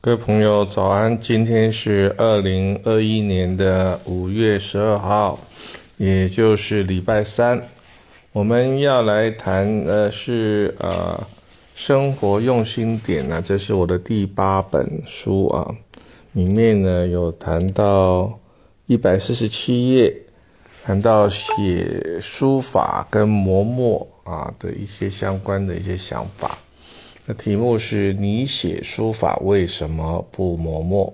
各位朋友，早安！今天是二零二一年的五月十二号，也就是礼拜三。我们要来谈的是呃生活用心点啊，这是我的第八本书啊，里面呢有谈到一百四十七页，谈到写书法跟磨墨啊的一些相关的一些想法。那题目是你写书法为什么不磨墨？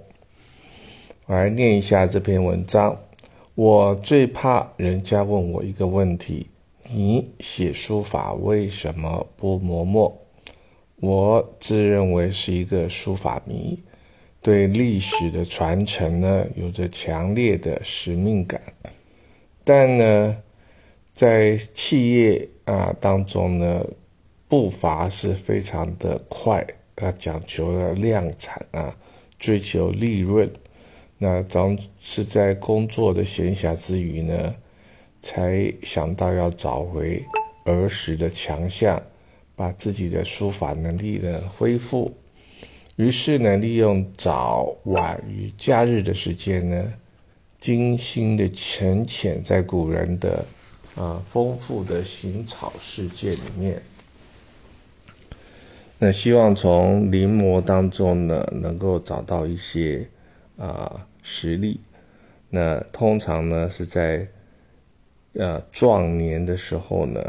我来念一下这篇文章。我最怕人家问我一个问题。你写书法为什么不磨墨？我自认为是一个书法迷，对历史的传承呢有着强烈的使命感。但呢，在企业啊当中呢，步伐是非常的快，啊，讲求了量产啊，追求利润。那总是在工作的闲暇之余呢。才想到要找回儿时的强项，把自己的书法能力呢恢复。于是呢，利用早晚与假日的时间呢，精心的沉潜在古人的啊丰富的行草世界里面。那希望从临摹当中呢，能够找到一些啊实力。那通常呢是在。呃，壮年的时候呢，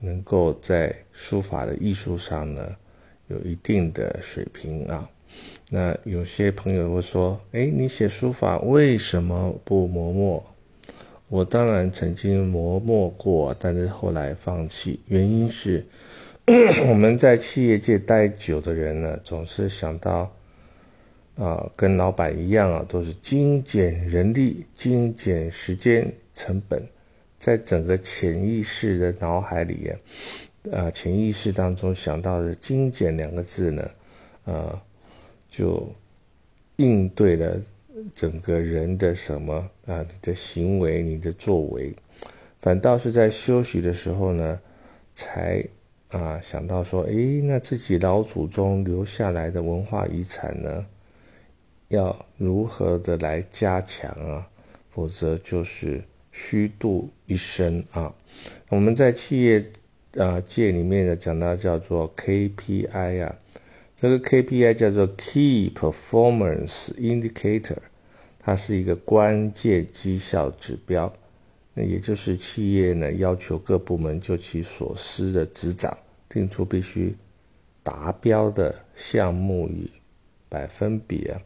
能够在书法的艺术上呢，有一定的水平啊。那有些朋友会说：“哎，你写书法为什么不磨墨？”我当然曾经磨墨过，但是后来放弃，原因是 我们在企业界待久的人呢，总是想到啊，跟老板一样啊，都是精简人力、精简时间成本。在整个潜意识的脑海里，啊，潜意识当中想到的“精简”两个字呢，呃，就应对了整个人的什么啊，你的行为、你的作为，反倒是在休息的时候呢，才啊想到说，诶，那自己老祖宗留下来的文化遗产呢，要如何的来加强啊？否则就是。虚度一生啊！我们在企业啊界里面呢讲到叫做 KPI 啊，这个 KPI 叫做 Key Performance Indicator，它是一个关键绩效指标。那也就是企业呢要求各部门就其所司的职掌定出必须达标的项目与百分比啊。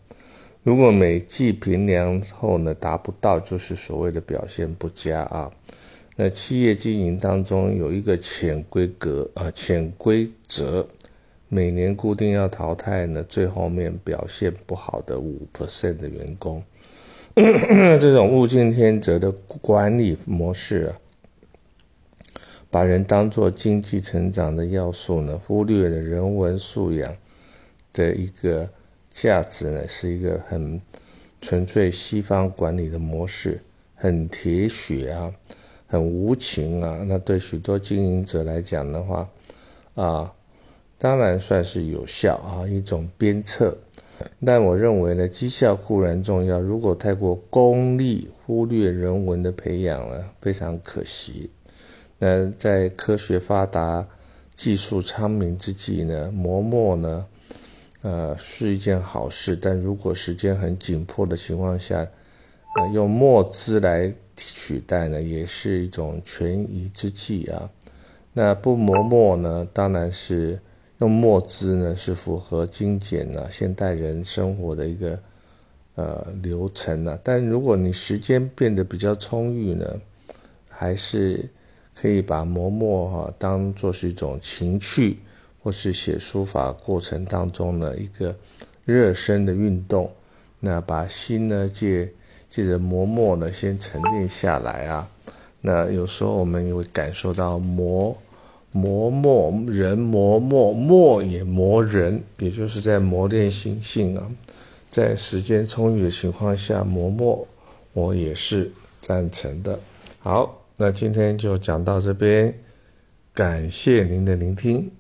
如果每季评量后呢达不到，就是所谓的表现不佳啊。那企业经营当中有一个潜规格啊，潜规则，每年固定要淘汰呢最后面表现不好的五 percent 的员工。这种物竞天择的管理模式啊，把人当做经济成长的要素呢，忽略了人文素养的一个。价值呢是一个很纯粹西方管理的模式，很铁血啊，很无情啊。那对许多经营者来讲的话，啊，当然算是有效啊，一种鞭策。但我认为呢，绩效固然重要，如果太过功利，忽略人文的培养呢，非常可惜。那在科学发达、技术昌明之际呢，磨墨呢？呃，是一件好事，但如果时间很紧迫的情况下，呃，用墨汁来取代呢，也是一种权宜之计啊。那不磨墨呢，当然是用墨汁呢，是符合精简呢现代人生活的一个呃流程呢。但如果你时间变得比较充裕呢，还是可以把磨墨哈当做是一种情趣。或是写书法过程当中的一个热身的运动，那把心呢借借着磨墨呢先沉淀下来啊，那有时候我们也会感受到磨磨墨人磨墨墨也磨人，也就是在磨练心性啊，在时间充裕的情况下磨墨，我也是赞成的。好，那今天就讲到这边，感谢您的聆听。